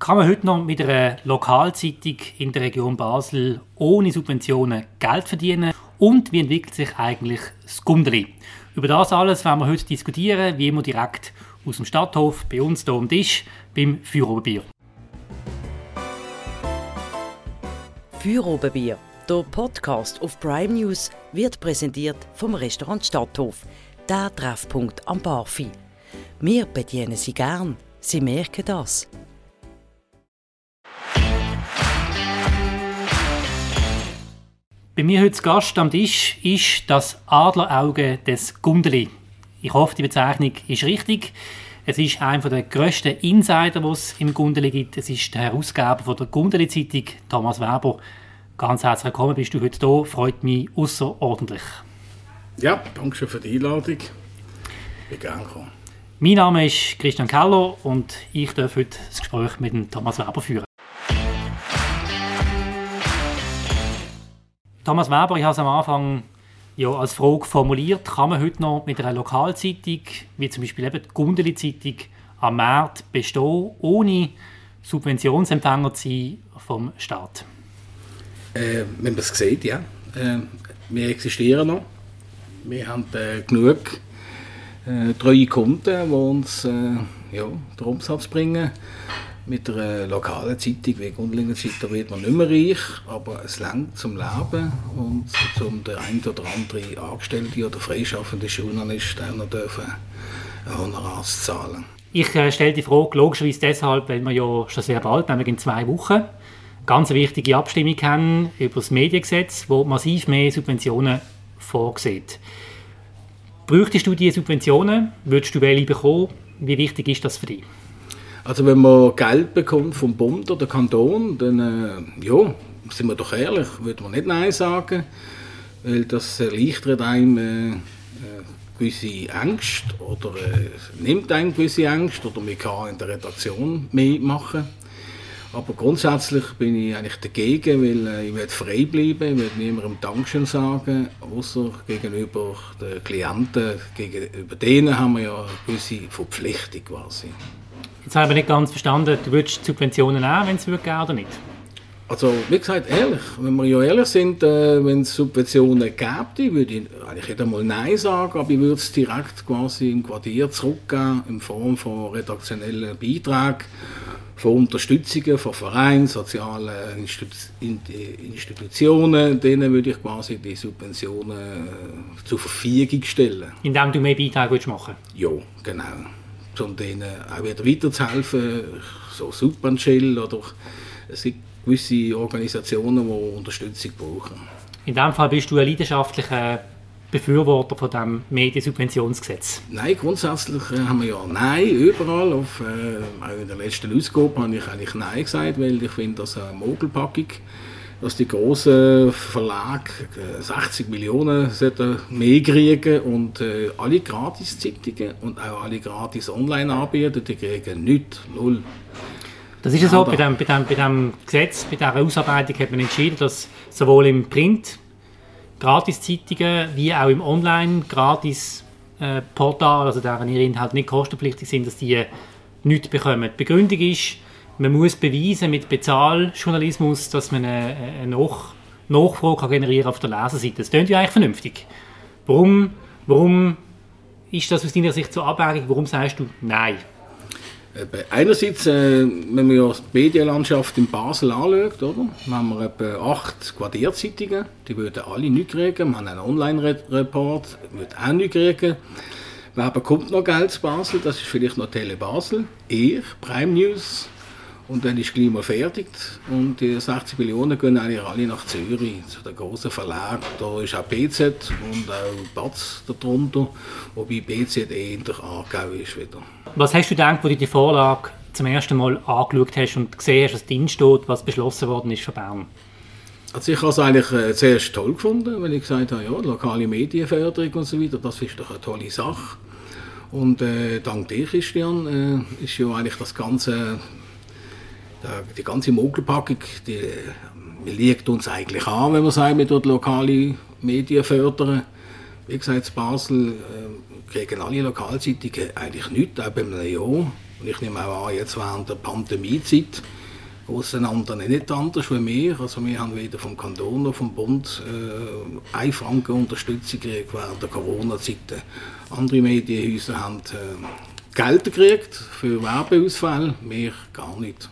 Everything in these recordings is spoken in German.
Kann man heute noch mit einer Lokalzeitung in der Region Basel ohne Subventionen Geld verdienen? Und wie entwickelt sich eigentlich das Gundeli? Über das alles werden wir heute diskutieren, wie immer direkt aus dem Stadthof bei uns hier am Tisch beim Feuerobenbier. Feuerobenbier, der Podcast auf Prime News, wird präsentiert vom Restaurant Stadthof, der Treffpunkt am Barfi. Wir bedienen Sie gern, Sie merken das. Bei mir heute Gast am Tisch ist das Adlerauge des Gundeli. Ich hoffe, die Bezeichnung ist richtig. Es ist einer der grössten Insider, die es im Gundeli gibt. Es ist der Herausgeber von der Gundeli-Zeitung, Thomas Weber. Ganz herzlich willkommen, bist du heute da. Freut mich außerordentlich. Ja, danke schön für die Einladung. Ich bin gerne gekommen. Mein Name ist Christian Keller und ich darf heute das Gespräch mit dem Thomas Weber führen. Thomas Weber, ich habe es am Anfang ja, als Frage formuliert, kann man heute noch mit einer Lokalzeitung, wie zum Beispiel eben die Gundeli-Zeitung, am Markt bestehen, ohne Subventionsempfänger zu sein vom Staat? Äh, wenn man es sieht, ja. Äh, wir existieren noch. Wir haben äh, genug äh, treue Kunden, die uns äh, ja, den Umsatz bringen. Mit einer lokalen Zeitung wie Gundlinger Zeitung wird man nicht mehr reich, aber es langt zum Leben und zum der ein oder andere Angestellte oder freischaffende Journalist auch noch dürfen Honorar zahlen. Ich äh, stelle die Frage logischerweise deshalb, weil wir ja schon sehr bald, nämlich in zwei Wochen, ganz wichtige Abstimmung haben über das Mediengesetz, wo massiv mehr Subventionen vorsieht. Bräuchtest du diese Subventionen? Würdest du welche bekommen? Wie wichtig ist das für dich? Also wenn man Geld bekommt vom Bund oder Kanton, dann äh, ja, sind wir doch ehrlich, würde man nicht Nein sagen, weil das erleichtert einem äh, äh gewisse Angst oder äh, nimmt einem gewisse Angst oder man kann in der Redaktion mehr machen. Aber grundsätzlich bin ich eigentlich dagegen, weil äh, ich will frei bleiben, ich will niemandem Dankeschön sagen, außer gegenüber den Klienten, gegenüber denen haben wir ja eine gewisse Verpflichtung quasi. Jetzt habe ich nicht ganz verstanden, du würdest Subventionen nehmen, wenn es geben oder nicht? Also, wie gesagt, ehrlich, wenn wir ja ehrlich sind, äh, wenn es Subventionen gäbe, würde ich eigentlich nicht einmal Nein sagen, aber ich würde es direkt quasi im Quartier zurückgeben, in Form von redaktionellen Beiträgen, von Unterstützungen von Vereinen, sozialen Institu Institutionen, denen würde ich quasi die Subventionen äh, zur Verfügung stellen. Indem du mehr Beiträge machen Ja, genau um denen auch wieder weiterzuhelfen, so Supernchill oder es gibt gewisse Organisationen, die Unterstützung brauchen. In diesem Fall bist du ein leidenschaftlicher Befürworter von dem Mediensubventionsgesetz? Nein, grundsätzlich äh, haben wir ja Nein überall. Auf, äh, auch in der letzten Ausgabe habe ich eigentlich Nein gesagt, weil ich finde, dass eine Mogelpackung dass die großen Verlage 60 äh, Millionen mehr kriegen und äh, alle Gratis-Zeitungen und auch alle gratis Online-Anbieter, die kriegen nichts, null. Das ist ja so, bei dem, bei, dem, bei dem Gesetz, bei dieser Ausarbeitung hat man entschieden, dass sowohl im Print Gratis-Zeitungen wie auch im Online-Gratis-Portal, also deren ihre Inhalte nicht kostenpflichtig sind, dass die nichts bekommen. Die Begründung ist, man muss beweisen mit Bezahljournalismus, dass man eine, eine Nach Nachfrage kann generieren auf der Leserseite. Das klingt ja eigentlich vernünftig. Warum, warum ist das aus deiner Sicht so abhängig? Warum sagst du Nein? Einerseits, äh, wenn man ja die Medienlandschaft in Basel anschaut, oder? haben wir etwa acht Quartierzeitungen, die würden alle nichts kriegen. Wir haben einen Online-Report, würde auch nichts kriegen. Wer bekommt noch Geld zu Basel? Das ist vielleicht noch Tele Basel, ich, Prime News, und dann ist mal fertig. Und die 60 Millionen gehen eigentlich alle nach Zürich, zu den großen Verlag. Da ist auch BZ und auch Batz darunter, wobei BZ eh in der Aargau ist wieder. Was hast du gedacht, wo du die Vorlage zum ersten Mal angeschaut hast und gesehen hast, was drin steht, was beschlossen worden ist von Bern? Also ich habe es eigentlich äh, zuerst toll gefunden, weil ich gesagt habe, ja, lokale Medienförderung und so weiter, das ist doch eine tolle Sache. Und äh, dank dir, Christian, äh, ist ja eigentlich das ganze die ganze Mogelpackung, die liegt uns eigentlich an, wenn wir sagen, wir dort lokale Medien fördern. Wie gesagt, in Basel äh, kriegen alle Lokalzeitungen eigentlich nichts, auch beim Jahr. Und ich nehme auch an, jetzt während der Pandemiezeit auseinander nicht anders wie wir. Also wir haben weder vom Kanton noch vom Bund äh, eine Franken Unterstützung gekriegt während der Corona-Zeit. Andere Medienhäuser haben äh, Geld gekriegt für Werbeausfälle, wir gar nicht.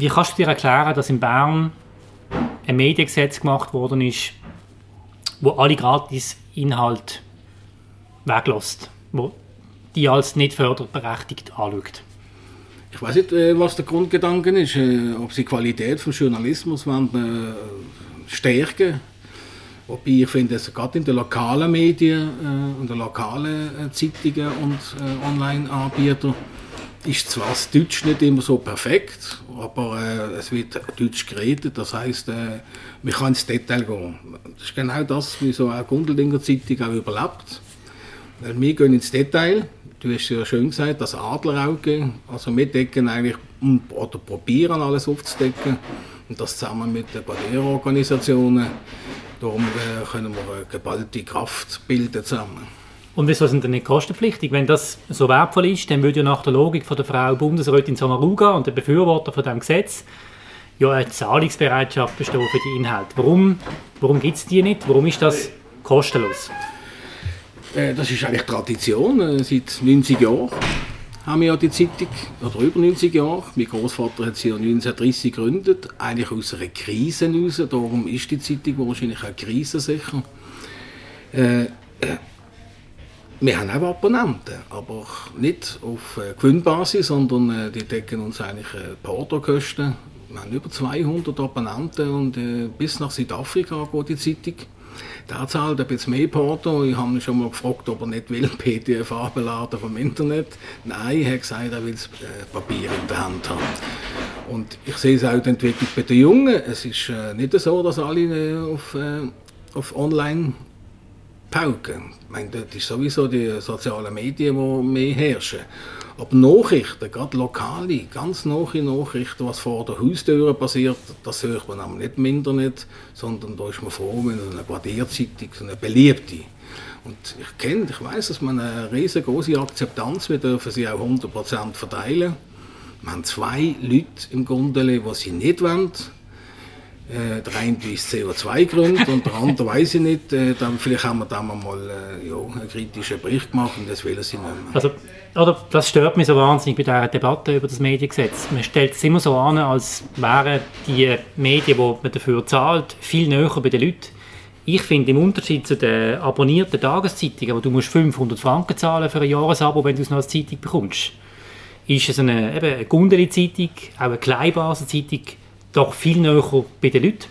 Wie kannst du dir erklären, dass in Bern ein Mediengesetz gemacht worden ist, wo alle gratis Inhalt weglässt, wo die als nicht förderberechtigt anschaut? Ich weiß nicht, äh, was der Grundgedanke ist, äh, ob sie die Qualität des Journalismus wollen, äh, stärken Wobei ich finde, dass gerade in den lokalen Medien und den lokalen Zeitungen und Online-Anbietern ist zwar das Deutsch nicht immer so perfekt, aber äh, es wird Deutsch geredet, das heißt, äh, man kann ins Detail gehen. Das ist genau das, wie so eine Gundeldinger Zeitung auch überlebt. Weil wir gehen ins Detail, du hast ja schön gesagt, das Adlerauge, also wir decken eigentlich oder probieren alles aufzudecken und das zusammen mit den Barriereorganisationen. Darum äh, können wir eine geballte Kraft bilden zusammen. Und wieso sind denn nicht kostenpflichtig? Wenn das so wertvoll ist, dann würde ja nach der Logik von der Frau Bundesrätin Sommaruga und der Befürworter von dem Gesetz ja eine Zahlungsbereitschaft bestehen für die Inhalte. Warum, warum gibt es die nicht? Warum ist das kostenlos? Äh, das ist eigentlich Tradition. Äh, seit 90 Jahren haben wir ja die Zeitung, oder über 90 Jahre. Mein Großvater hat sie ja 1930 gegründet, eigentlich aus einer Krise heraus. Darum ist die Zeitung wahrscheinlich auch krisensicher. Äh, äh, wir haben auch Abonnenten, aber nicht auf äh, Gewinnbasis, sondern äh, die decken uns eigentlich äh, Portokosten. Wir haben über 200 Abonnenten und äh, bis nach Südafrika geht die Zeitung. Der zahlt ein bisschen mehr Porto. Ich habe ihn schon mal gefragt, ob er nicht will, PDF abladen vom Internet. Nein, er hat gesagt, er will das äh, Papier in der Hand haben. Und ich sehe es auch die Entwicklung bei den Jungen. Es ist äh, nicht so, dass alle äh, auf, äh, auf Online pauken. Meine, das ist sowieso die sozialen Medien, die mehr herrschen. Aber Nachrichten, gerade lokale, ganz neue Nachrichten, was vor der Haustür passiert, das hört man auch nicht im Internet, sondern da ist man froh, wenn eine Quartierzeitung, so eine beliebte. Und ich kenne, ich weiß, dass man eine riesengroße Akzeptanz, wir dürfen sie auch 100% verteilen. Wir haben zwei Leute im Grunde, die sie nicht wollen. Äh, der eine ist CO2-Grund und der andere weiß ich nicht. Äh, dann, vielleicht haben wir da mal äh, ja, einen kritischen Bericht gemacht und das will sie nicht mehr. Also, oder, das stört mich so wahnsinnig bei dieser Debatte über das Mediengesetz. Man stellt es immer so an, als wären die Medien, die man dafür zahlt, viel näher bei den Leuten. Ich finde, im Unterschied zu den abonnierten Tageszeitungen, wo du musst 500 Franken zahlen für ein Jahresabo, wenn du es noch als Zeitung bekommst, ist es eine, eben eine Gundeli-Zeitung, auch eine Kleinbasen-Zeitung, doch viel näher bei den Leuten.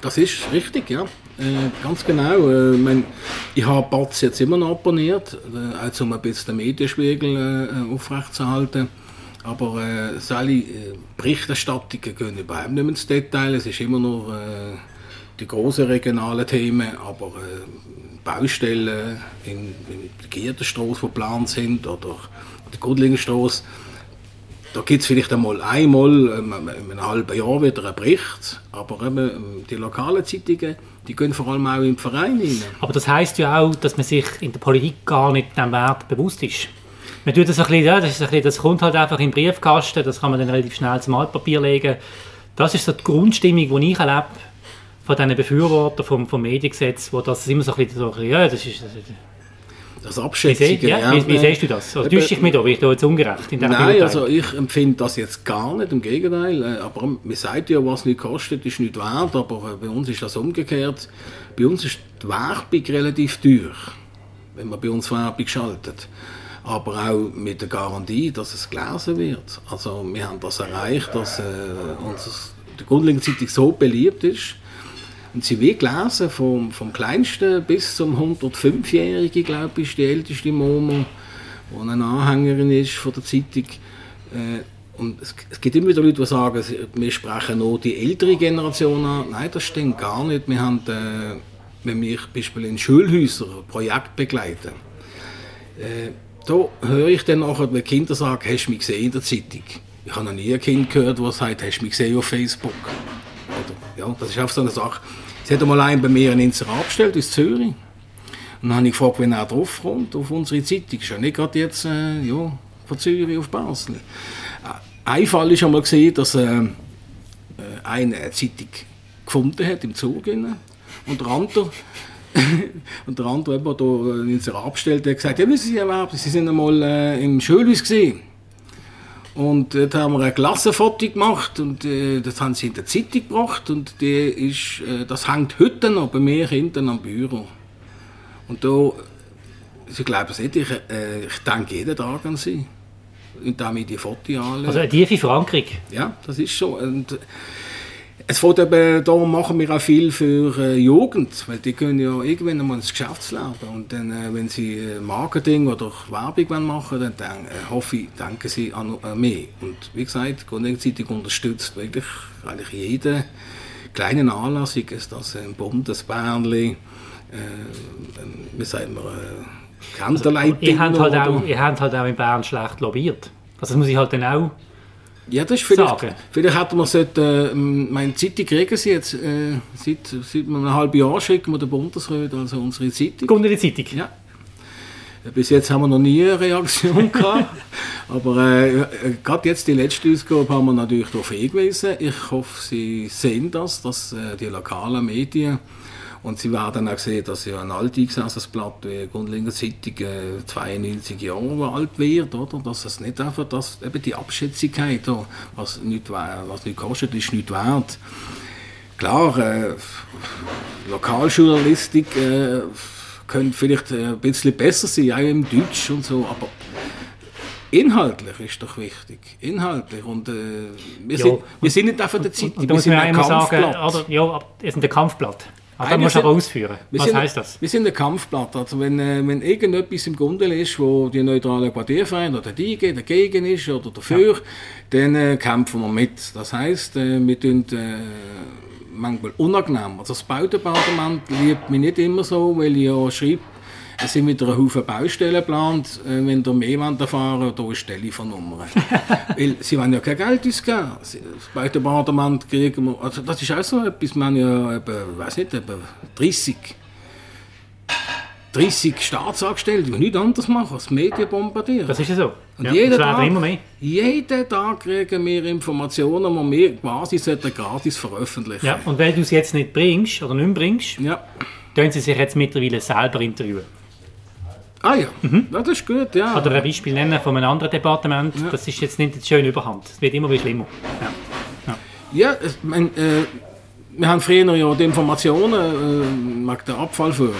Das ist richtig, ja. Äh, ganz genau. Äh, mein, ich habe Batz jetzt immer noch abonniert, äh, also um ein bisschen den Medienspiegel äh, aufrechtzuerhalten. Aber äh, solche äh, Berichterstattungen gehen überhaupt nicht mehr ins Detail. Es ist immer noch äh, die großen regionalen Themen, aber äh, Baustellen in, in der Gierdenstraße, die geplant sind, oder die Gudlingenstraße, da gibt es vielleicht einmal einmal ähm, in einem halben Jahr wieder einen Bericht, aber eben, ähm, die lokalen Zeitungen, die gehen vor allem auch im Verein rein. Aber das heißt ja auch, dass man sich in der Politik gar nicht dem Wert bewusst ist. Man tut das, ein bisschen, das, ist ein bisschen, das kommt halt einfach im Briefkasten, das kann man dann relativ schnell zum Altpapier legen. Das ist so die Grundstimmung, die ich erlebe von diesen Befürwortern vom, vom Mediengesetz, wo das immer so ein bisschen so, ja, das ist, das ist das Abschätzige. Wie, ja, wie, wie siehst du das? Also, täuscht dich mich da, bin ich da jetzt ungerecht in Nein, also ich empfinde das jetzt gar nicht, im Gegenteil. Äh, aber man sagt ja, was nicht kostet, ist nicht wert, aber äh, bei uns ist das umgekehrt. Bei uns ist die Werbung relativ teuer, wenn man bei uns Werbung schaltet. Aber auch mit der Garantie, dass es gelesen wird. Also wir haben das erreicht, dass äh, unser, die Grundlegenzeitung so beliebt ist, und sie wird gelesen, vom, vom kleinsten bis zum 105-jährigen, glaube ich, ist die älteste Momo, die eine Anhängerin ist von der Zeitung. Äh, und es, es, gibt immer wieder Leute, die sagen, wir sprechen nur die ältere Generation an. Nein, das stimmt gar nicht. Wir haben, äh, wenn wir beispielsweise in Schulhäusern ein Projekt begleiten, äh, da höre ich dann nachher, wenn Kinder sagen, hast du mich gesehen in der Zeitung? Ich habe noch nie ein Kind gehört, das sagt, hast du mich gesehen auf Facebook? Oder, ja, das ist auch so eine Sache. Sie hat einmal einen bei mir ein Inserat abgestellt aus Zürich. Und dann habe ich gefragt, wenn er drauf kommt, auf unsere Zeitung. Ist ja nicht gerade jetzt äh, ja, von Zürich auf Basel. Äh, ein Fall ist einmal gesehen, dass äh, äh, eine Zeitung gefunden hat im Zug. Rein. Und der andere, und der andere, der da in sich abstellt, hat gesagt, ja, wissen Sie, Herr Sie sind einmal äh, im Schulhaus gesehen. Und dort haben wir ein Klassenfoto gemacht und äh, das haben sie in der Zeitung gebracht und die ist, äh, das hängt heute noch bei mir hinten am Büro. Und da, Sie glauben es nicht, ich, äh, ich denke jeden Tag an sie. Und damit die Fotos anschaue. Also eine tiefe Verankerung. Ja, das ist so. Und es fängt eben, darum machen wir auch viel für äh, Jugend, weil die können ja irgendwann einmal ins Geschäftsleben und dann, äh, wenn sie äh, Marketing oder Werbung machen dann denk, äh, hoffe ich, denken sie an, an mich. Und wie gesagt, die Grundzeitung unterstützt wirklich eigentlich jeden kleinen Anlass, sei es das ein Bundesbärli, äh, wie sagen wir, äh, also, ihr, habt halt auch, ihr habt halt auch in Bern schlecht lobbyiert. Also das muss ich halt dann auch ja, das ist vielleicht, sagen. vielleicht hätten wir sollte, äh, meine Zeitung kriegen sie jetzt, äh, seit, seit einem halben Jahr schicken wir den Bundesrat, also unsere Zeitung. Die Zeitung? Ja. Bis jetzt haben wir noch nie eine Reaktion gehabt, aber äh, äh, gerade jetzt die letzte Ausgabe haben wir natürlich darauf hingewiesen. Ich hoffe, Sie sehen das, dass äh, die lokalen Medien und sie werden auch sehen, dass ja ein alteingesessenes Blatt wie Grundlegende Zeitung äh, 92 Jahre alt wird, oder? Dass es nicht einfach, dass eben die Abschätzigkeit, was nicht, was nicht kostet, ist nicht wert. Klar, äh, Lokaljournalistik äh, könnte vielleicht äh, ein bisschen besser sein, auch im Deutsch und so, aber inhaltlich ist doch wichtig. Inhaltlich. Und, äh, wir, sind, wir sind nicht einfach der Zeitung, wir sind ein Kampfblatt. Sagen, oder, ja, wir sind ein Kampfblatt. Ah, da musst du aber ausführen. Was sind, heißt das? Wir sind ein Kampfblatt. Also wenn, äh, wenn irgendetwas im Grunde ist, wo die neutrale Quartierverein oder die dagegen ist oder dafür, ja. dann äh, kämpfen wir mit. Das heißt, äh, wir tun äh, manchmal unangenehm. Also das Baudepartement liebt mich nicht immer so, weil ich ja schreibe, es sind wieder ein Haufen Baustellen geplant. Äh, wenn ihr mehr erfahren da ist Telefonnummer. Weil sie wollen ja kein Geld ausgeben. Das Baudepartement kriegen wir, also das ist auch so etwas, wir haben ja, eben, weiß nicht, eben 30 30 Staatsangestellte, die nichts anderes machen als Medien bombardieren. Das ist ja so. Und ja, jeden, Tag, immer mehr. jeden Tag kriegen wir Informationen, die wir quasi gratis veröffentlichen Ja, und weil du es jetzt nicht bringst oder nicht bringst, ja. tun sie sich jetzt mittlerweile selber interviewen. Ah ja, mhm. ja, das ist gut, ja. Oder ein Beispiel nennen von einem anderen Departement, ja. das ist jetzt nicht jetzt schön überhand, es wird immer wieder schlimmer. Ja, ja. ja ich mein, äh, wir haben früher ja die Informationen äh, wegen der Abfallführer,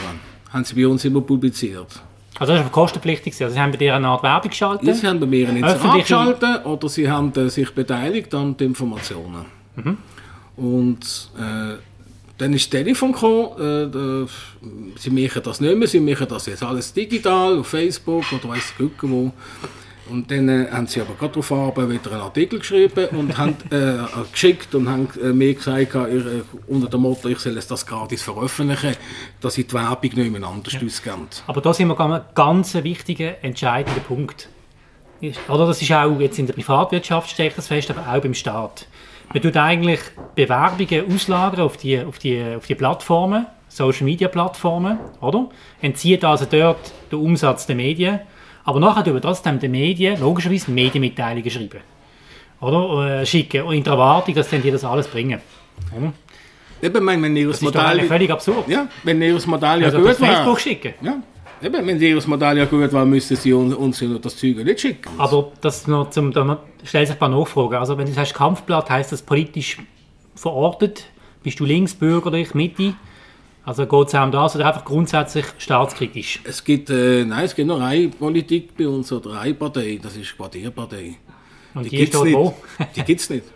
haben sie bei uns immer publiziert. Also das ist kostenpflichtig, also sie haben bei dir eine Art Werbung geschaltet? Ja, sie haben bei mir eine Inserat geschaltet oder sie haben äh, sich beteiligt an den Informationen. Mhm. Und äh, dann ist das Telefon gekommen, äh, sie machen das nicht mehr, sie machen das jetzt alles digital, auf Facebook oder weiss ich wo. Und dann äh, haben sie aber gerade darauf Abend wieder einen Artikel geschrieben und haben äh, geschickt und haben äh, mir gesagt, äh, unter dem Motto, ich soll es das gratis veröffentlichen, dass ich die Werbung nicht mehr anders ja. ausgeben. Aber da sind wir ein ganz wichtiger, entscheidender Punkt. Oder das ist auch jetzt in der Privatwirtschaft, steckt das fest, aber auch beim Staat. Man tut eigentlich Bewerbungen auslagern auf die, auf die, auf die Plattformen, Social Media Plattformen, oder? Entzieht also dort den Umsatz der Medien. Aber nachher tun wir trotzdem den Medien logischerweise Medienmitteilungen schreiben. Oder? Äh, schicken. in der Erwartung, dass dann die das alles bringen. Oder? Eben, wenn ihr das, Modell, ist völlig absurd. Ja, wenn ihr das Modell ja also gut Facebook schicken. Ja. Eben, wenn das Modell ja gut war, müssten sie uns, uns das Zeug nicht schicken. Aber das noch zum, da stellt sich ein paar Nachfragen. Also wenn du sagst Kampfblatt, heißt das politisch verortet? Bist du links, bürgerlich, Mitte? Also geht es auch um das oder einfach grundsätzlich staatskritisch? Es gibt, äh, nein, es gibt noch eine Politik bei uns oder eine Partei, das ist die Quartierpartei. Und die, die gibt's nicht. wo? die gibt es nicht.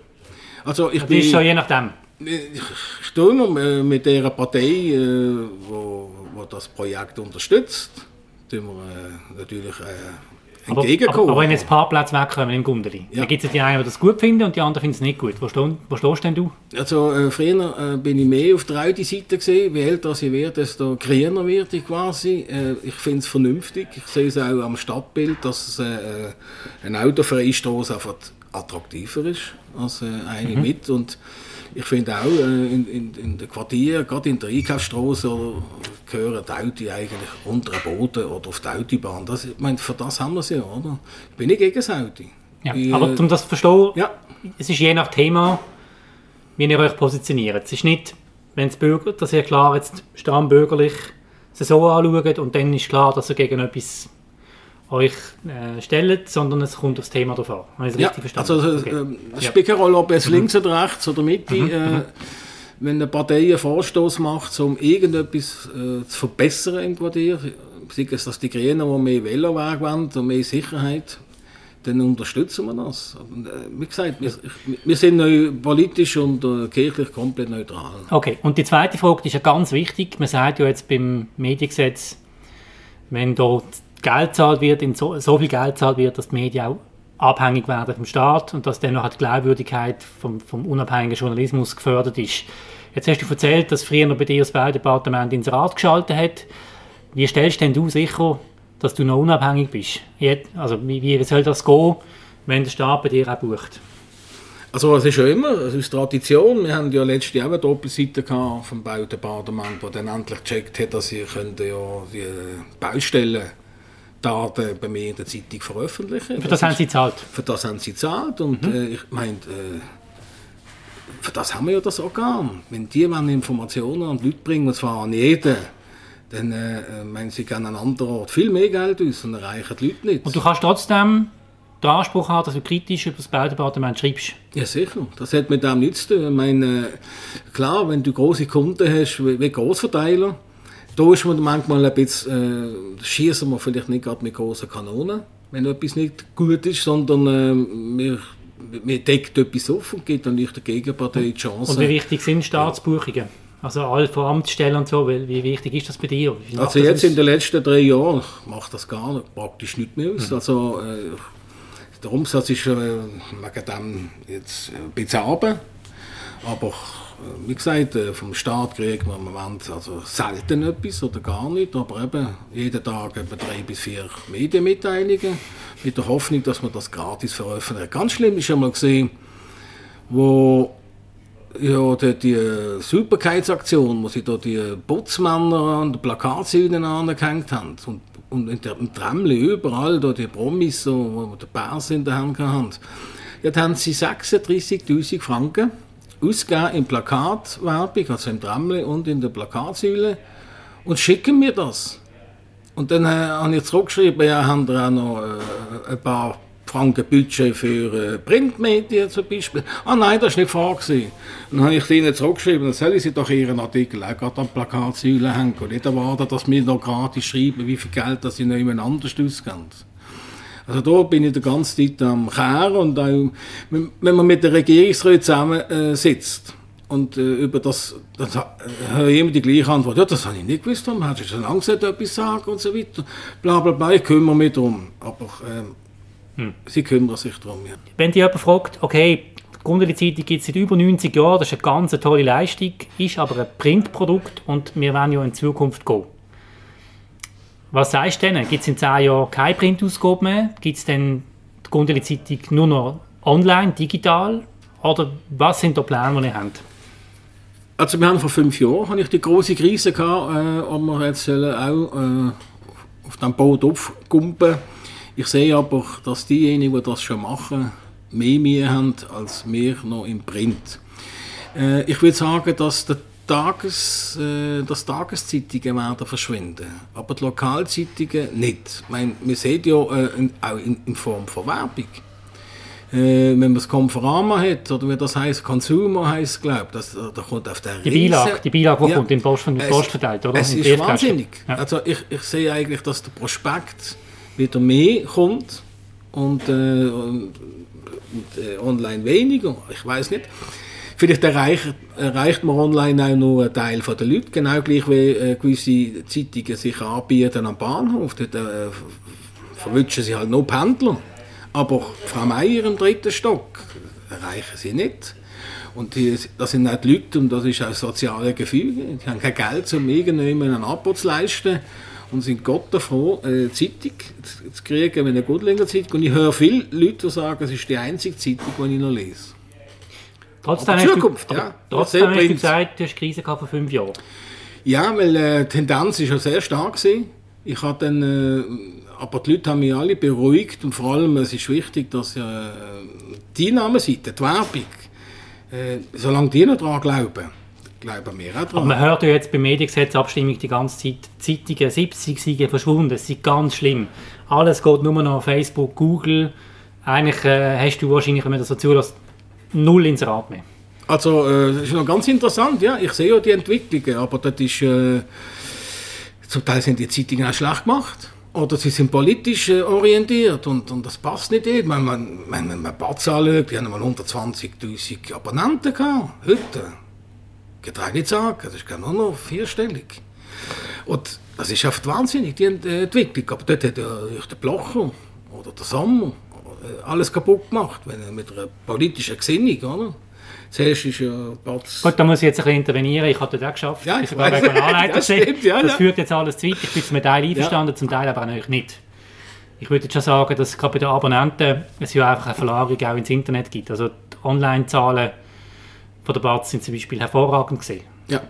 Also ich das bin, ist schon je nachdem. Ich stehe immer äh, mit dieser Partei, äh, wo wo das Projekt unterstützt, tun wir äh, natürlich äh, entgegenkommen. Aber, aber, aber wenn jetzt Parkplätze wegkommen im Gundeli, ja. dann gibt es die einen, die das gut finden und die anderen finden es nicht gut. Wo, stehst, wo stehst denn du? Also äh, früher äh, bin ich mehr auf der Audi-Seite gesehen. Wie älter ich werde, desto grüner werde ich quasi. Äh, ich finde es vernünftig. Ich sehe es auch am Stadtbild, dass es, äh, eine autofreie Straße einfach attraktiver ist als äh, eine mhm. mit. Und ich finde auch, äh, in, in, in den Quartieren, gerade in der Einkaufsstraße, gehören die Autos eigentlich unter den Boden oder auf die Autobahn. Das, ich meine, für das haben wir sie ja, oder? Ich bin nicht gegen das Auto. Ja, Ich, aber äh, um das zu verstehen, ja, es ist je nach Thema, wie ihr euch positioniert. Es ist nicht, wenn es Bürger, dass ihr klar jetzt stramm bürgerlich es so anschaut und dann ist klar, dass ihr gegen etwas euch äh, stellt, sondern es kommt aufs Thema drauf an. Habe ich das ja richtig verstanden? also es Okay. ähm, spielt keine Rolle, ob es links oder rechts oder Mitte, äh, wenn eine Partei einen Vorstoß macht, um irgendetwas äh, zu verbessern im Quartier, sei es, dass die Grünen, die mehr Veloweg wollen und mehr Sicherheit, dann unterstützen wir das. Und, äh, wie gesagt, wir, wir sind neu politisch und äh, kirchlich komplett neutral. Okay, und die zweite Frage die ist ja ganz wichtig. Man sagt ja jetzt beim Mediengesetz, wenn dort Geld zahlt wird, in so, so viel Geld zahlt wird, dass die Medien auch abhängig werden vom Staat und dass dann noch die Glaubwürdigkeit vom, vom unabhängigen Journalismus gefördert ist. Jetzt hast du erzählt, dass früher noch bei dir das Baudepartement ins Rat geschaltet hat. Wie stellst denn du sicher, dass du noch unabhängig bist? Also wie, wie soll das gehen, wenn der Staat bei dir auch bucht? Also es ist ja immer, es ist Tradition. Wir haben ja letztes Jahr eine Doppelseite gehabt vom Baudepartement, der dann endlich gecheckt hat, dass sie ja die Baustellendaten bei mir in der Zeitung veröffentlichen. Für das haben ist- sie gezahlt. Für das haben sie gezahlt und äh, ich meine, äh, für das haben wir ja das Organ. Wenn die wollen Informationen an die Leute bringen, und zwar an jeden, dann äh, meinen sie gerne an einem anderen Ort viel mehr Geld aus und erreichen die Leute nicht. Und du kannst trotzdem den Anspruch haben, dass du kritisch über das Baudepartement schreibst. Ja, sicher. Das hat mit dem nichts zu tun. Ich meine, äh, klar, wenn du große Kunden hast, wie, wie Großverteiler, da ist man manchmal ein bisschen, äh, schießen wir vielleicht nicht gerade mit großen Kanonen, wenn etwas nicht gut ist, sondern äh, wir, wir deckt etwas auf und gibt dann nicht der Gegenpartei die Chance. Und wie wichtig sind Staatsbuchungen? Also alle von Amtsstellen und so, weil wie wichtig ist das bei dir? Also jetzt in den letzten drei Jahren macht das gar nicht, praktisch nicht mehr aus. Also äh, der Umsatz ist äh, wegen dem jetzt ein bisschen runter. Aber wie gesagt, äh, vom Staat kriegt man im Moment also selten etwas oder gar nicht. Aber eben jeden Tag etwa drei bis vier Medienmitteilungen mit der Hoffnung, dass man das gratis veröffentlicht. Ganz schlimm ist schon mal gesehen, wo ja, die, die Superkeitsaktion, wo sie da die Putzmänner an den Plakatsäulen angehängt haben und, und in der, im Tramli überall da die Promis, so, die Bärs in der Hand haben, ja, da haben sie 36'000 Franken ausgegeben in Plakatwerbung, also im Tramli und in der Plakatsäule und schicken mir das. Und dann äh, habe ich zurückgeschrieben, ja, haben wir auch noch äh, ein paar Franken Budget für äh, Printmedien zum Beispiel. Ah nein, das war nicht vorgesehen. Dann habe ich ihnen zurückgeschrieben, dann sollen sie doch ihren Artikel auch gerade an die Plakatsäule hängen und nicht erwarten, dass wir noch gratis schreiben, wie viel Geld das sie noch jemand anders ausgeben. Also da bin ich die ganze Zeit am Kehren und auch, wenn man mit der Regierungsrat zusammen äh, sitzt und äh, über das, dann sa- äh, höre ich immer die gleiche Antwort, ja, das habe ich nicht gewusst, warum hast du schon lange gesagt, etwas sagen und so weiter, bla bla bla, ich kümmere mich darum, aber ähm, sie kümmern sich darum, ja. Wenn dich jemand fragt, okay, die Gundeli-Zeitung gibt es seit über 90 Jahren, das ist eine ganz tolle Leistung, ist aber ein Printprodukt und wir wollen ja in Zukunft gehen. Was sagst du denen? Gibt es in 10 Jahren keine Printausgabe mehr? Gibt es dann die Gundeli-Zeitung nur noch online, digital? Oder was sind da Pläne, die ihr habt? Also wir haben vor fünf Jahren hatte ich die große Krise gehabt, äh, ob wir jetzt auch äh, auf dem Boot aufkumpen. Ich sehe aber, dass diejenigen, die das schon machen, mehr Mühe haben als wir noch im Print. Äh, ich würde sagen, dass der Tages, äh, dass Tageszeitungen werden verschwinden, aber die Lokalzeitungen nicht. Ich meine, wir sehen ja äh, in, auch in, in Form von Werbung. Äh, wenn man das Conforama hat, oder wie das heißt, Consumer heißt glaube ich, da kommt auf der Die Beilage, die Beilage, die kommt in Post, in Es- Post verteilt, oder? Es In ist wahnsinnig. Ja. Also ich, ich sehe eigentlich, dass der Prospekt wieder mehr kommt und, äh, und, und äh, online weniger. Ich weiß nicht. Vielleicht erreicht, erreicht man online auch nur einen Teil der Leute, genau gleich wie äh, gewisse Zeitungen sich anbieten am Bahnhof. Dort äh, verwünschen sie halt nur Pendler. Aber Frau Meier im dritten Stock erreichen sie nicht. Und die, das sind die Leute, und das ist auch soziale Gefüge. Die haben kein Geld, um irgendjemandem ein Abo zu leisten. Und sind Gott davor, eine Zeitung zu- kriegen, eine Gutlinger Zeitung. Und ich höre viele Leute, die sagen, es ist die einzige Zeitung, die ich noch lese. Trotzdem Aber Zukunft, du, ja. aber Trotzdem hast du gesagt, du hast Krise gehabt vor fünf Jahren. Ja, weil äh, die Tendenz ist ja sehr stark gewesen. Ich habe dann, äh, aber die Leute haben mich alle beruhigt und vor allem, es ist wichtig, dass äh, die Einnahmeseite, die Werbung, äh, solange die noch daran glauben, glauben wir auch Aber daran. man hört ja jetzt bei Mediengesetzabstimmung die ganze Zeit, Zeitungen, 70 sind verschwunden, das ist ganz schlimm. Alles geht nur noch auf Facebook, Google. Eigentlich äh, hast du wahrscheinlich, wenn man das so zulässt, null Inserat mehr. Also, äh, das ist noch ganz interessant, ja. Ich sehe ja die Entwicklungen, aber das ist, äh, zum Teil sind die Zeitungen auch schlecht gemacht. Oder sie sind politisch äh, orientiert und, und das passt nicht. Wenn man, wenn man Batz anschaut, die haben mal 120'000 Abonnenten gehabt. Heute. Auch nicht sagen, das ist gar nur noch vierstellig. Und das ist oft wahnsinnig, die äh, Entwicklung. Aber dort hat ja der Blocher oder der Sommer alles kaputt gemacht, wenn er mit einer politischen Gesinnung, oder? Zuerst ist ja Batz... Gut, da muss ich jetzt ein bisschen intervenieren. Ich habe das auch geschafft. Ja, ich ich weiss. Regionalleiter. Das stimmt, ja, das ja. führt jetzt alles zu weit. Ich bin zum Teil einverstanden, zum Teil aber auch natürlich nicht. Ich würde jetzt schon sagen, dass gerade bei den Abonnenten es ja einfach eine Verlagerung auch ins Internet gibt. Also die Online-Zahlen von der BATS sind zum Beispiel hervorragend gesehen. Ja,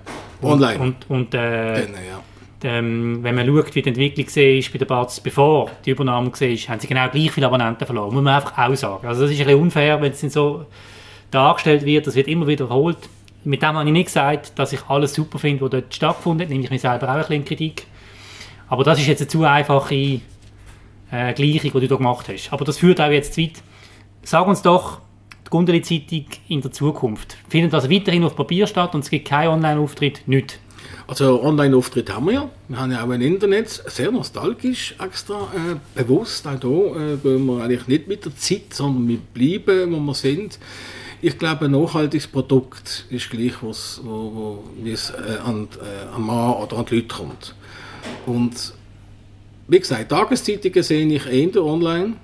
online. Und, und äh, Dann, ja. Ähm, wenn man schaut, wie die Entwicklung war bei der BATS, bevor die Übernahme war, haben sie genau gleich viele Abonnenten verloren. Muss man einfach auch sagen. Also das ist ein bisschen unfair, wenn es so dargestellt wird. Das wird immer wiederholt. Mit dem habe ich nicht gesagt, dass ich alles super finde, was dort stattgefunden hat. Nehme ich mir selber auch ein bisschen in Kritik. Aber das ist jetzt eine zu einfache äh, Gleichung, die du da gemacht hast. Aber das führt auch jetzt zu weit. Sag uns doch, die Gundeli-Zeitung in der Zukunft. Findet das weiterhin auf Papier statt und es gibt keinen Online-Auftritt? Nicht. Also Online-Auftritt haben wir ja. Wir haben ja auch ein Internet, sehr nostalgisch extra, äh, bewusst. Auch hier äh, gehen wir eigentlich nicht mit der Zeit, sondern wir bleiben, wo wir sind. Ich glaube, ein nachhaltiges Produkt ist gleich, was, wo, wo, wie es äh, an, äh, an Mann oder an die Leute kommt. Und wie gesagt, Tageszeitungen sehe ich eher online.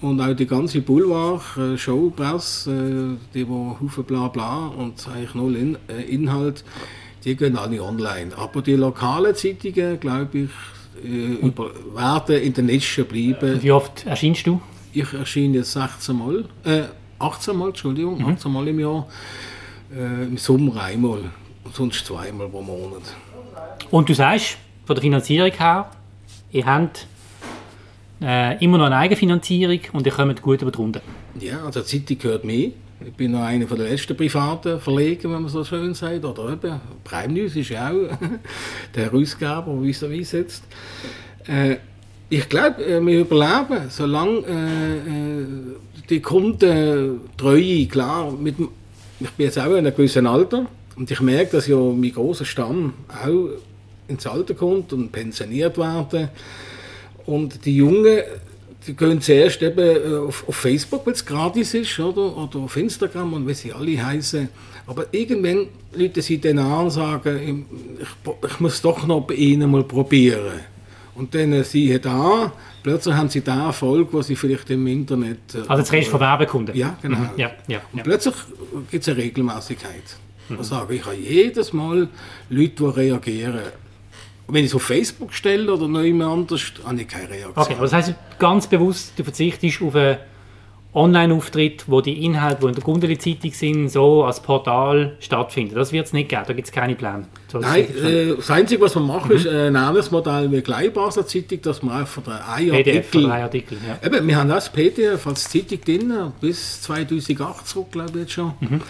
Und auch die ganze Boulevard, äh, Showpresse, äh, die wo Haufen bla bla und eigentlich null in, äh, Inhalt, die gehen alle online. Aber die lokalen Zeitungen, glaube ich, äh, über, werden in der Nische bleiben. Wie oft erscheinst du? Ich erscheine jetzt 16 Mal, äh, 18 Mal, Entschuldigung, 18 Mal im Jahr. Äh, Im Sommer einmal sonst zweimal pro Monat. Und du sagst, von der Finanzierung her, ihr habt äh, immer noch eine Eigenfinanzierung und ihr kommt gut über die Runde. Ja, also die Zeitung gehört mir. Ich bin noch einer der letzten privaten Verleger, wenn man so schön sagt. Oder eben, Prime News ist ja auch der Herausgeber, der vis-à-vis sitzt. Äh, ich glaube, äh, wir überleben, solange äh, äh, die Kundentreue, klar, mit, ich bin jetzt auch in einem gewissen Alter und ich merke, dass ja mein großer Stamm auch ins Alter kommt und pensioniert werden. Und die Jungen, die gehen zuerst eben äh, auf, auf Facebook, weil es gratis ist, oder? oder auf Instagram und wie sie alle heißen. Aber irgendwann Leute sie dann an und sagen, ich, ich muss doch noch bei ihnen mal probieren. Und dann äh, siehe da, plötzlich haben sie den Erfolg, was sie vielleicht im Internet... äh, Also jetzt redest du von Werbekunden. Ja, genau. Mhm. Ja, ja, Und ja. plötzlich gibt es eine Regelmäßigkeit. Ich sage, ich habe jedes Mal Leute, die reagieren. Wenn ich es auf Facebook stelle oder noch jemand anders, habe ich keine Reaktion. Okay, aber das heisst ganz bewusst, du verzichtest auf einen Online-Auftritt, wo die Inhalte, die in der Gundeli-Zeitung sind, so als Portal stattfinden. Das wird es nicht geben, da gibt es keine Pläne. So Nein, schon. äh, das Einzige, was wir machen, Mhm. ist ein anderes Modell wie Gleichbasler Zeitung, dass wir einfach PDF Artikel... Artikel. Ja. Eben, wir haben das PDF als Zeitung drin, bis 2008 zurück, glaube ich jetzt schon. Mhm.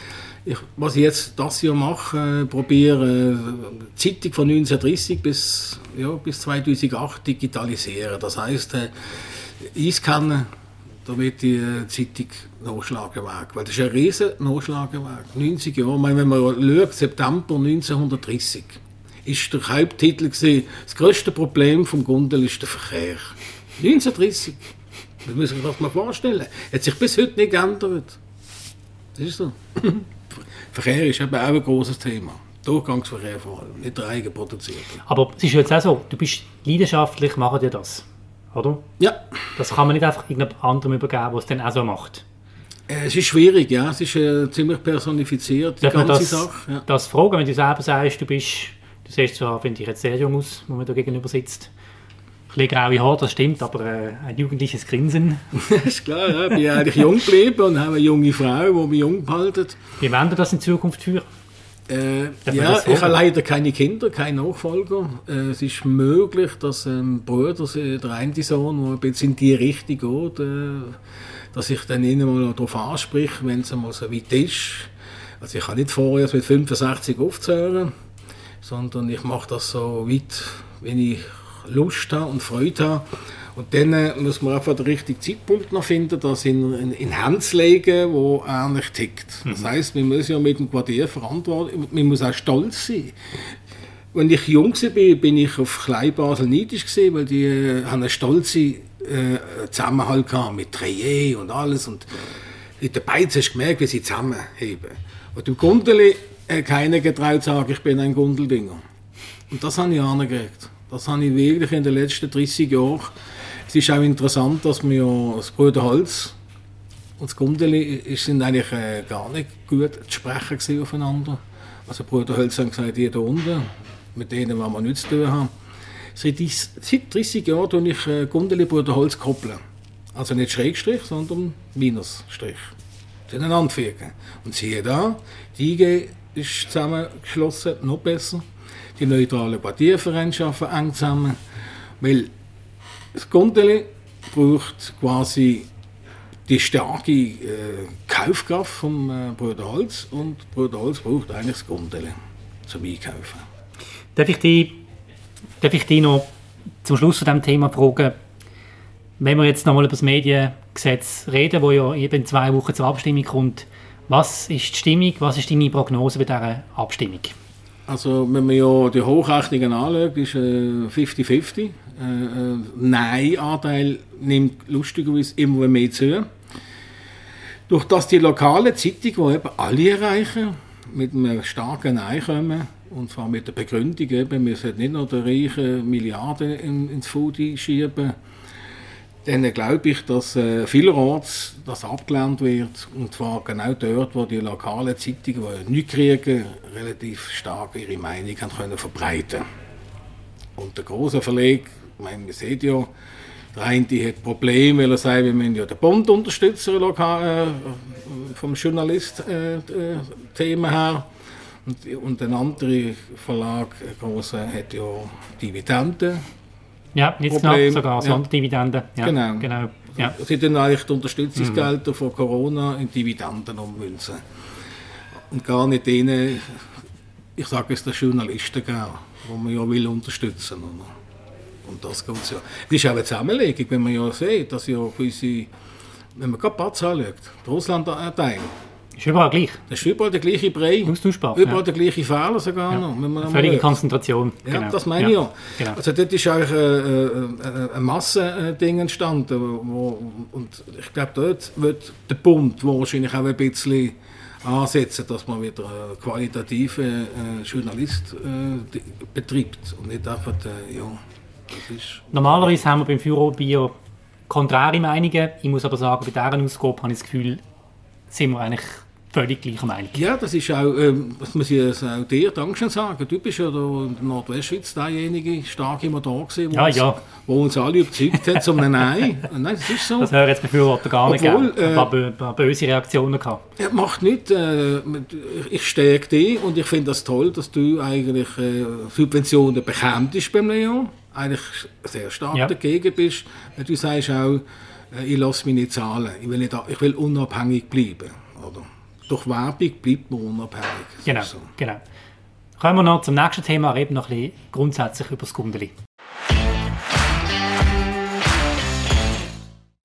Ich, was ich jetzt das Jahr mache, äh, probiere, äh, Zeitung von 1930 bis, ja, bis 2008 digitalisieren. Das heisst, äh, einscannen, damit die äh, Zeitung nachschlagen weg. Weil das ist ein riesen Nachschlagenweg. 90 Jahre, meine, wenn man schaut, September 1930 ist der Haupttitel gewesen, das grösste Problem vom Gundel ist der Verkehr. 1930. Das muss ich mir das mal vorstellen. Hat sich bis heute nicht geändert. Das ist so. Verkehr ist eben auch ein großes Thema. Durchgangsverkehr vor allem, nicht der eigenproduzierte. Aber es ist jetzt auch so, du bist leidenschaftlich, machen dir das. Oder? Ja, Das kann man nicht einfach irgendjemand anderem übergeben, der es dann auch so macht. äh, es ist schwierig, ja. Es ist äh, ziemlich personifiziert, die Darf ganze das, Sache. Ja. das fragen, wenn du selber sagst, du bist, du siehst zwar, finde ich, jetzt sehr jung aus, wo man da gegenüber sitzt. Bisschen graue Haare, das stimmt, aber äh, ein jugendliches Grinsen. ist klar, ja. Ich bin eigentlich jung geblieben und habe eine junge Frau, die mich jung behalten. Wie wollen wir das in Zukunft führen? Äh, ja, ich habe leider keine Kinder, keine Nachfolger. Äh, es ist möglich, dass ein Bruder, der eine Sohn, der ein bisschen in die Richtung geht, äh, dass ich dann ihnen mal darauf anspreche, wenn es mal so weit ist. Also ich habe nicht vor, erst mit 65 aufzuhören, sondern ich mache das so weit, wenn ich Lust habe und Freude habe. Und dann äh, muss man einfach den richtigen Zeitpunkt noch finden, das in, in, in Hände zu legen, wo er nicht tickt. Das mhm. heißt, man muss ja mit dem Quartier verantworten, man muss auch stolz sein. Als ich jung war, bin ich auf Kleinbasel neidisch weil die äh, haben einen stolzen äh, Zusammenhalt gehabt mit Treillet und alles. Und in der Beiz hast du gemerkt, wie sie zusammenheben. Und im Gundeli hat keiner getraut zu sagen, ich bin ein Gundeldinger. Und das habe ich angekriegt. Das habe ich wirklich in den letzten 30 Jahren es ist auch interessant, dass wir das Bruderholz und das Gundeli sind eigentlich äh, gar nicht gut zu sprechen aufeinander. Also Bruderholz haben gesagt, die da unten, mit denen wollen wir nichts zu tun haben. Seit, seit 30 Jahren tue ich äh, Gundeli Bruderholz koppeln. Also nicht Schrägstrich, sondern Minusstrich. Zueinander fügen. Und siehe da, die IG ist zusammengeschlossen, noch besser. Die neutralen Quartiervereine arbeiten eng zusammen. Weil das Gondeli braucht quasi die starke äh, Kaufkraft vom äh, Bruder Holz und Bruder Holz braucht eigentlich das Gondeli zum Einkaufen. Darf ich dich, darf ich dich noch zum Schluss von diesem Thema fragen, wenn wir jetzt nochmal über das Mediengesetz reden, wo ja eben zwei Wochen zur Abstimmung kommt, was ist die Stimmung, was ist deine Prognose bei dieser Abstimmung? Also wenn man ja die Hochrechnungen anschaut, ist 50-50. Äh, äh, Nein-Anteil nimmt lustigerweise immer mehr zu. Durch das die lokale Zeitung, die eben alle erreichen, mit einem starken Nein kommen, und zwar mit der Begründung, eben, wir sollten nicht noch die reichen Milliarden ins Foodie schieben, dann glaube ich, dass äh, vielerorts das abgelehnt wird. Und zwar genau dort, wo die lokalen Zeitungen, die nichts kriegen, relativ stark ihre Meinung haben können verbreiten Und der große Verleg, ich meine, man sieht ja, der eine hat Probleme, weil er sagt, wir müssen ja den Bund unterstützen, lokal, äh, vom Journalist-Thema äh, her. Und, und ein anderer Verlag, ein grosser, hat ja Dividenden ja, jetzt Problem. noch sogar Sonderdividenden. Ja, genau. genau. Ja. Sie tun eigentlich die Unterstützungsgelder mhm. von Corona in Dividenden ummünzen. Und gar nicht denen, ich sage es den Journalisten geben, die man ja will unterstützen will. Und das geht ja. Das ist auch eine Zusammenlegung, wenn man ja sieht, dass ja gewisse, wenn man gerade Patz anschaut, der Russland-Teil, ist überall gleich. Das ist überall der gleiche Brei. Austauschbar. Überall ja. der gleiche Fehler sogar ja. noch. Völlige Konzentration. Ja, genau. das meine ich ja. Genau. Also dort ist eigentlich äh, äh, äh, ein Massending entstanden. Wo, und ich glaube, dort wird der Bund wahrscheinlich auch ein bisschen ansetzen, dass man wieder einen qualitativen äh, Journalist äh, betreibt und nicht einfach, äh, ja, Normalerweise haben wir beim Führer Bio konträre Meinungen. Ich muss aber sagen, bei dieser Ausgabe habe ich das Gefühl, sind wir eigentlich völlig gleicher Meinung. Ja, das ist auch, ähm, das muss ich auch dir Dankeschön sagen. Du bist ja da in der Nordwestschweiz derjenige stark immer da gewesen, wo, ja, uns, ja. wo uns alle überzeugt hat zum Nein. Nein, das ist so. Das hören jetzt Befürworter gar nicht Obwohl, äh, ein, paar, böse Reaktionen gehabt. Ja, macht nicht. Äh, ich stärke dich und ich finde das toll, dass du eigentlich äh, Subventionen bekämpfst beim Leon. Eigentlich sehr stark ja. dagegen bist. Du sagst auch, äh, ich lasse mich nicht zahlen. Ich will, nicht, ich will unabhängig bleiben. Oder? Durch Werbung bleibt man unabhängig. Genau, so. genau. Kommen wir noch zum nächsten Thema, reden noch ein bisschen grundsätzlich über das Gundeli.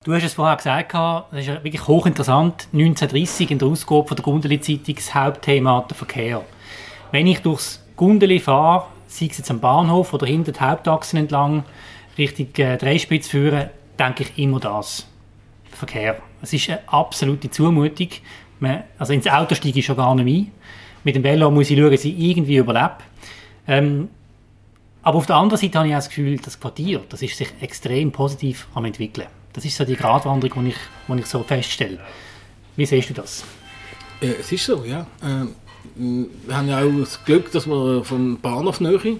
Du hast es vorher gesagt, das ist wirklich hochinteressant. 1930 in der Ausgabe von der Gundeli-Zeitung das Hauptthema der Verkehr. Wenn ich durchs Gundeli fahre, sei es jetzt am Bahnhof oder hinter die Hauptachsen entlang, Richtung äh, Dreispitz führen, denke ich immer das. Verkehr. Es ist eine absolute Zumutung. Man, also ins Auto steige ich schon gar nicht ein. Mit dem Velo muss ich schauen, dass ich irgendwie überlebe. Ähm, aber auf der anderen Seite habe ich auch das Gefühl, das Quartier, das ist sich extrem positiv am entwickeln. Das ist so die Gratwanderung, die ich, die ich so feststelle. Wie siehst du das? Äh, es ist so, ja. Äh, wir haben ja auch das Glück, dass wir vom Bahnhof näher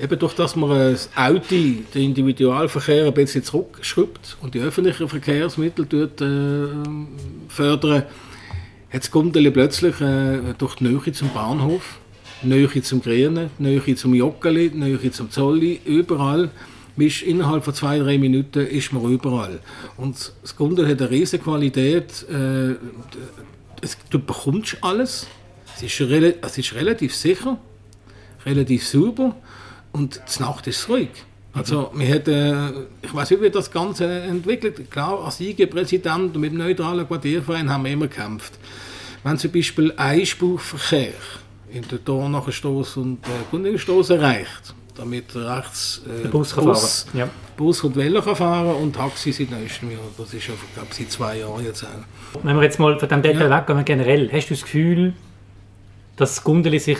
eben durch das man das Auto, den Individualverkehr ein bisschen zurückschraubt und die öffentlichen Verkehrsmittel tut, äh, fördern, hat das Gundeli plötzlich äh, durch die Nähe zum Bahnhof, Nähe zum Grünen, Nähe zum Joggeli, Nähe zum Zolli, überall, ist innerhalb von zwei, drei Minuten ist man überall. Und das Gundeli hat eine riesige Qualität, äh, es, du bekommst alles, es ist, es ist relativ sicher, relativ sauber und die Nacht ist ruhig. Also, wir hat, äh, ich weiß nicht, wie das Ganze entwickelt. Klar, als IG-Präsident und mit dem neutralen Quartierverein haben wir immer gekämpft. Wenn zum Beispiel Einspurverkehr in der Dornacherstoß und äh, Gundigenstoß erreicht, damit rechts äh, Bus, Bus, ja. Bus und Welle kann fahren und Taxi seit neuestem Jahr. Das ist ja glaube seit zwei Jahren jetzt auch. Wenn wir jetzt mal von diesem Detail ja. weggehen, generell, hast du das Gefühl, dass Gundeli sich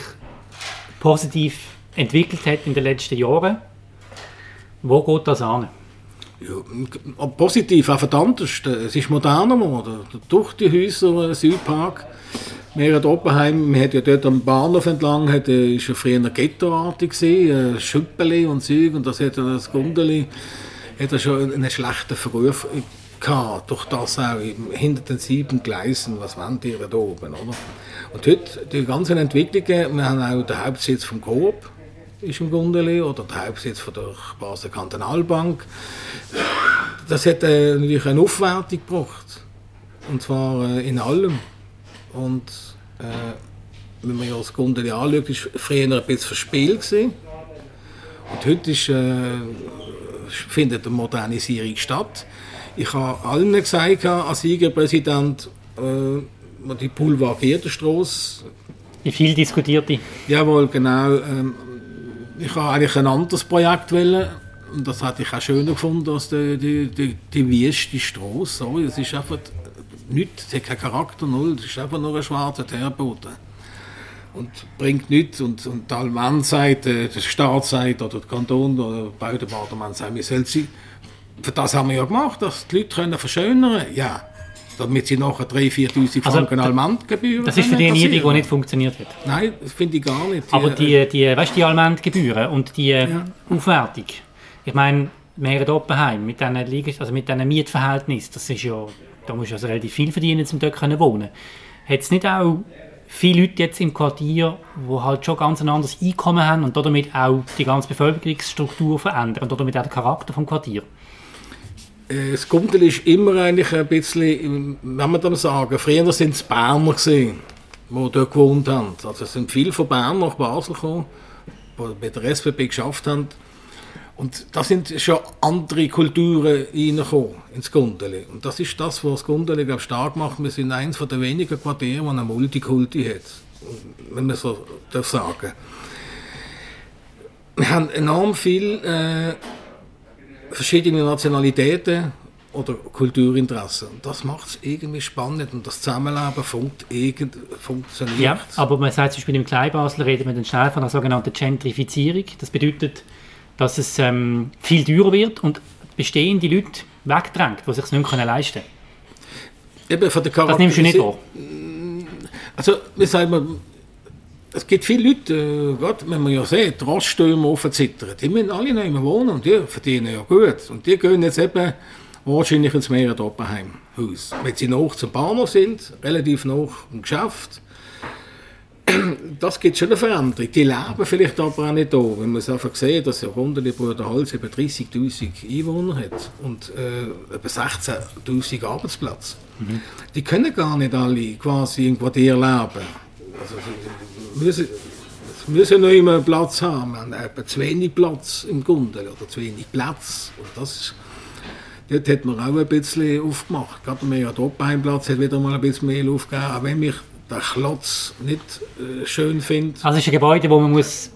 positiv entwickelt hat in den letzten Jahren? Wo geht das an? Ja, positiv, auch verdammt. Es ist moderner geworden. Durch die Häuser, Südpark, wir in Oppenheim, wir ja dort am Bahnhof entlang, hat, äh, ist ja früher ghettoartig gewesen, äh, Schüppeli und Zeug, und das hat das Gundeli, hat schon einen schlechten Verruf gehabt, durch das auch hinter den sieben Gleisen, was wollen die da oben, oder? Und heute, die ganzen Entwicklungen, wir haben auch den Hauptsitz vom Coop, ist im Gundeli oder der Hauptsitz von der Basler Kantonalbank. Das hat äh, natürlich eine Aufwertung gebracht. Und zwar äh, in allem. Und äh, wenn man ja das Gundeli anschaut, war früher ein bisschen verspielt. Gewesen. Und heute ist, äh, findet eine Modernisierung statt. Ich habe allen gesagt, als Siegerpräsident, äh, die Boulevard Gierdenstrasse. Die viel diskutierte. Jawohl, genau. Ähm, ich habe eigentlich ein anderes Projekt wollen. Und das hatte ich auch schöner gefunden als die, die, die, die wüste Straße. es ist einfach nichts, es hat keinen Charakter, null. Es ist einfach nur ein schwarzer Teerboden. Und bringt nichts. Und, und der Allmann sagt, äh, der Staat sagt, oder der Kanton, oder der Baudepartement sagt, wir sollen sie. Für das haben wir ja gemacht, dass die Leute können verschönern können. Ja damit sie nachher 3'000, 4'000 also, Franken Allmendgebühren Das ist für die Erniedrigung, die nicht funktioniert hat? Nein, das finde ich gar nicht. Aber die, äh, die, weißt, die Allmendgebühren und die äh, ja. Aufwertung, ich meine, Meere Oppenheim mit diesen, also mit diesen Mietverhältnissen, das ist ja, da musst du also relativ viel verdienen, um dort zu wohnen. Hat es nicht auch viele Leute jetzt im Quartier, die halt schon ganz ein anderes Einkommen haben und damit auch die ganze Bevölkerungsstruktur verändern und damit auch den Charakter des Quartiers? Das Gundel ist immer eigentlich ein bisschen, wenn man dann sagen, früher sind es Berner die dort gewohnt haben. Also es sind viele von Bern nach Basel gekommen, die bei der SVP geschafft haben. Und da sind schon andere Kulturen reingekommen ins Gundeli. Und das ist das, was das Gundeli stark macht. Wir sind eines der wenigen Quartiere, die eine Multikulti hat, wenn man so darf sagen. Wir haben enorm viel äh, verschiedene Nationalitäten oder Kulturinteressen. Das macht es irgendwie spannend und das Zusammenleben funkt funktioniert. Ja, aber man sagt zum Beispiel im Kleinbasel reden wir dann schnell von einer sogenannten Gentrifizierung. Das bedeutet, dass es ähm, viel teurer wird und bestehende Leute wegdrängt, die sich nicht mehr leisten können. Eben von der das nimmst du nicht wahr? Also, wie sagt man, es gibt viele Leute, äh, gerade wenn man ja sieht, Raststürme offen zittern, die müssen alle noch immer wohnen und die verdienen ja gut. Und die gehen jetzt eben wahrscheinlich ins Meer Oppenheim Haus. Wenn sie noch zum Bahnhof sind, relativ noch im Geschäft, das gibt schon eine Veränderung. Die leben vielleicht aber auch nicht da, wenn man es einfach sieht, dass der Runde Bruder Hals über 30'000 Einwohner hat und äh, über 16'000 Arbeitsplätze. Mhm. Die können gar nicht alle quasi im Quartier leben. Also, müssen, müssen noch immer Platz haben. Wir haben zu wenig Platz im Gundel oder zu wenig Platz. Und das ist, dort hat man auch ein bisschen aufgemacht. Gerade mehr Doppelheimplatz hat wieder mal ein bisschen mehr aufgegeben, auch wenn mich der Klotz nicht äh, schön finde. Also es ist ein Gebäude, wo man muss,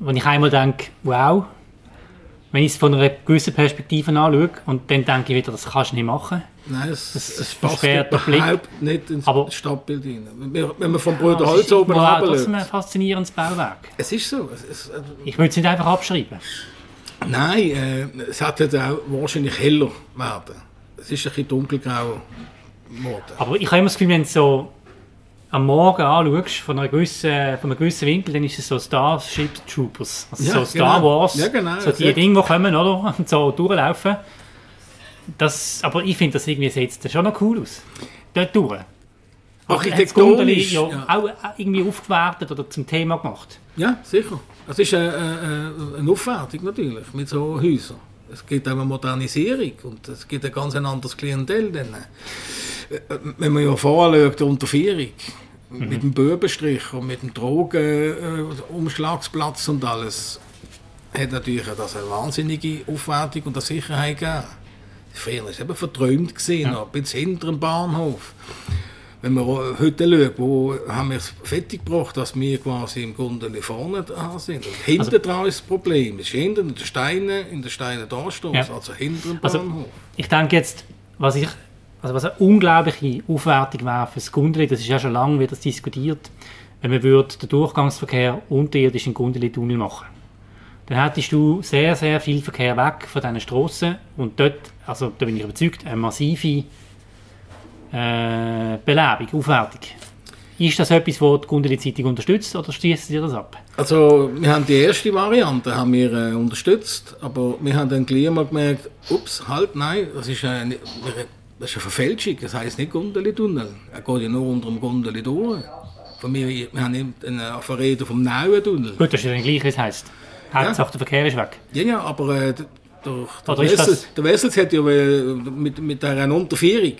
wo ich einmal denke, wow, wenn ich es von einer gewissen Perspektive anschaue und dann denke ich wieder, das kannst du nicht machen. Nein, es, das, es passt überhaupt nicht ins Aber Stadtbild rein. Wenn man vom Bruder Holz oben runter Das ist ein faszinierendes Bauwerk. Es ist so. Es, es, äh, ich würde es nicht einfach abschreiben. Nein, äh, es hat jetzt auch wahrscheinlich heller werden. Es ist ein bisschen dunkelgrau geworden. Aber ich habe immer das Gefühl, wenn es so am Morgen anschaust, von, einer gewissen, von einem gewissen Winkel, dann ist es so Starship Troopers. Also ja, so Star genau. Wars. Ja, genau, so die Dinge, die kommen, oder? Und so durchlaufen. Das, aber ich finde das irgendwie sieht schon noch cool aus. Dort durch. Architektonisch, ja, ja. auch irgendwie aufgewertet oder zum Thema gemacht. Ja, sicher. Es ist eine, eine, eine Aufwertung natürlich mit so Häusern. Es gibt auch eine Modernisierung und es gibt ein ganz anderes Klientel. Dann. Äh, Wenn man ja vorher schaut, die Unterführung, Mhm. mit dem Böbenstrich und mit dem Drogenumschlagsplatz und alles, hat natürlich das eine wahnsinnige Aufwertung und eine Sicherheit gegeben. Es eben verträumt, gewesen, noch bis hinter dem Bahnhof. Wenn man heute schaut, wo haben wir es fertig gebracht, dass wir quasi im Grunde vorne da sind. Und hinten Also- dran ist das Problem. Es ist hinten in den Steinen, in den Steinen da Ja. also hinter dem Also, Bahnhof. ich denke jetzt, was ich also was eine unglaubliche Aufwertung wäre für das Gundeli, das ist ja schon lange wieder diskutiert, wenn man würde den Durchgangsverkehr unterirdisch in Gundeli-Tunnel machen dann hättest du sehr, sehr viel Verkehr weg von diesen Strassen und dort, also da bin ich überzeugt, eine massive äh, Belebung, Aufwertung. Ist das etwas, das die Gundeli-Zeitung unterstützt oder schließt ihr das ab? Also wir haben die erste Variante haben wir, äh, unterstützt, aber wir haben dann gleich mal gemerkt, ups, halt, nein, das ist eine, das ist eine Verfälschung, das heisst nicht Gondeli-Tunnel. Er geht ja nur unter dem Gondeli durch. Von mir, wir haben eine Verrede vom neuen Tunnel. Gut, das ist ja dann gleich, es heisst. Hauptsache der Verkehr ist weg. Ja, ja, aber äh, der, der, Oder der, Wessels hat ja äh, mit, mit dieser Unterführung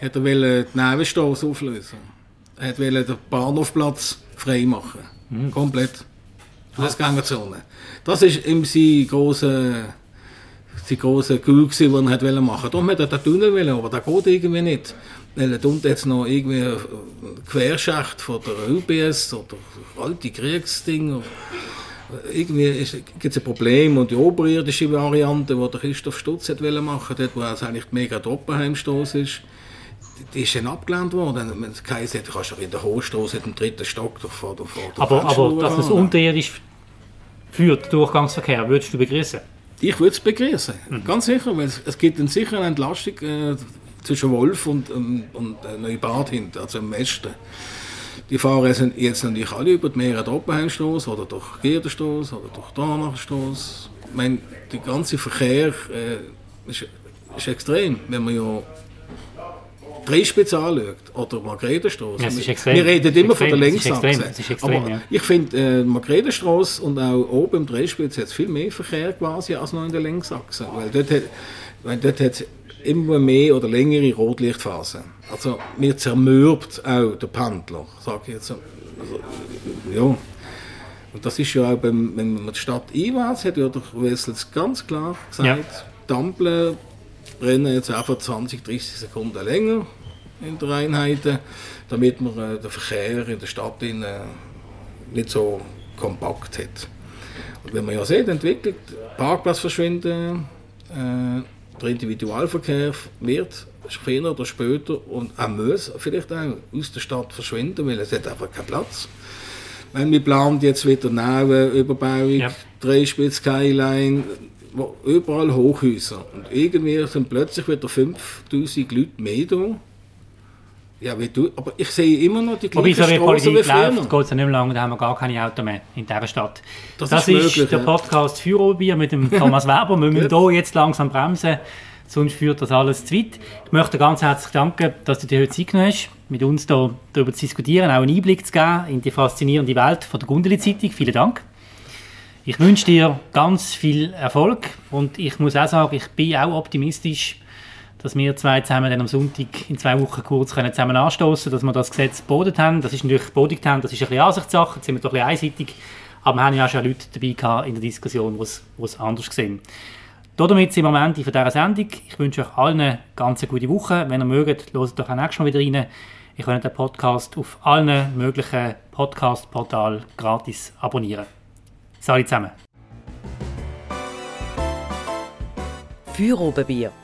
hat er wollte die Nebenstrasse auflösen. Er hat den Bahnhofplatz frei machen. Mhm. Komplett. Fußgängerzone. Das ist ihm sein grosser sein grosser gewesen, den er hat wollte machen. Darum hat er den Tunnel wollen, aber der geht irgendwie nicht. Weil da unten jetzt noch irgendwie ein Querschacht von der UBS oder alte Kriegsdinger. Irgendwie gibt es ein Problem und die oberirdische Variante, die der Christoph Stutz hat machen dort wo es eigentlich mega Troppenheimstoß ist, die- ist dann abgelehnt worden. Es geheißen hat, du kannst doch in der Hochstraße im dritten Stock doch vor vor Aber, aber dass es unterirdisch führt, Durchgangsverkehr, würdest du begrüßen? Ich würde es begrüßen, Mhm. ganz sicher, weil es, es gibt eine sichere Entlastung äh, zwischen Wolf und, ähm, und äh, Neubad hinten, also im Westen. Die fahren jetzt, jetzt natürlich alle über die Meere Oppenheimstrasse oder durch Gierdenstrasse oder durch Donachstrasse. Ich meine, der ganze Verkehr äh, ist, ist extrem, wenn man ja Dreispitz anschaut oder Margretenstrasse. Ja, Wir- extrem. Wir reden immer von der extrem. Es ist Längsachse. Aber ja. ich finde, äh, Margretenstrasse und auch oben im Dreispitz hat es viel mehr Verkehr quasi als noch in der Längsachse. Weil dort hat, weil dort hat immer mehr oder längere Rotlichtphasen. Also mir zermürbt auch der Pendler, sage ich jetzt. so. Also, ja. Und das ist ja auch, beim, wenn man die Stadt einwärts hat ja der Wessels ganz klar gesagt, Ja. die Ampeln brennen jetzt einfach 20, 30 Sekunden länger in der Einheiten, damit man äh, den Verkehr in der Stadt in, äh, nicht so kompakt hat. Und wenn man ja sieht, entwickelt, Parkplatz verschwinden, äh, der Individualverkehr wird früher oder später und er muss vielleicht auch aus der Stadt verschwinden, weil es hat einfach keinen Platz. Wenn wir planen jetzt wieder eine Überbauung, Ja. Dreispitz, Skyline, überall Hochhäuser. Und irgendwie sind plötzlich wieder 5000 Leute mehr da. Ja, wie du, aber ich sehe immer noch die Wobei, gleichen so wie Politik läuft, geht es ja nicht mehr lange, da haben wir gar keine Autos mehr in dieser Stadt. Das Das, ist ist, möglich, der ja. Podcast Führerbier mit dem Thomas Weber. Wir müssen hier jetzt langsam bremsen, sonst führt das alles zu weit. Ich möchte ganz herzlich danken, dass du dir heute Zeit genommen hast, mit uns hier darüber zu diskutieren, auch einen Einblick zu geben in die faszinierende Welt von der Gundeli-Zeitung. Vielen Dank. Ich wünsche dir ganz viel Erfolg und ich muss auch sagen, ich bin auch optimistisch, dass wir zwei zusammen dann am Sonntag in zwei Wochen kurz können zusammen anstoßen, dass wir das Gesetz geboten haben. Das ist natürlich geboten haben, das ist ein bisschen Ansichtssache, jetzt sind wir doch ein bisschen einseitig, aber wir haben ja auch schon Leute dabei gehabt in der Diskussion, die es anders sehen. Damit sind wir am Ende dieser Sendung. Ich wünsche euch allen eine ganz gute Woche. Wenn ihr mögt, hört doch auch nächstes Mal wieder rein. Ihr könnt den Podcast auf allen möglichen Podcast-Portalen gratis abonnieren. Salut zusammen. Für Obenbier.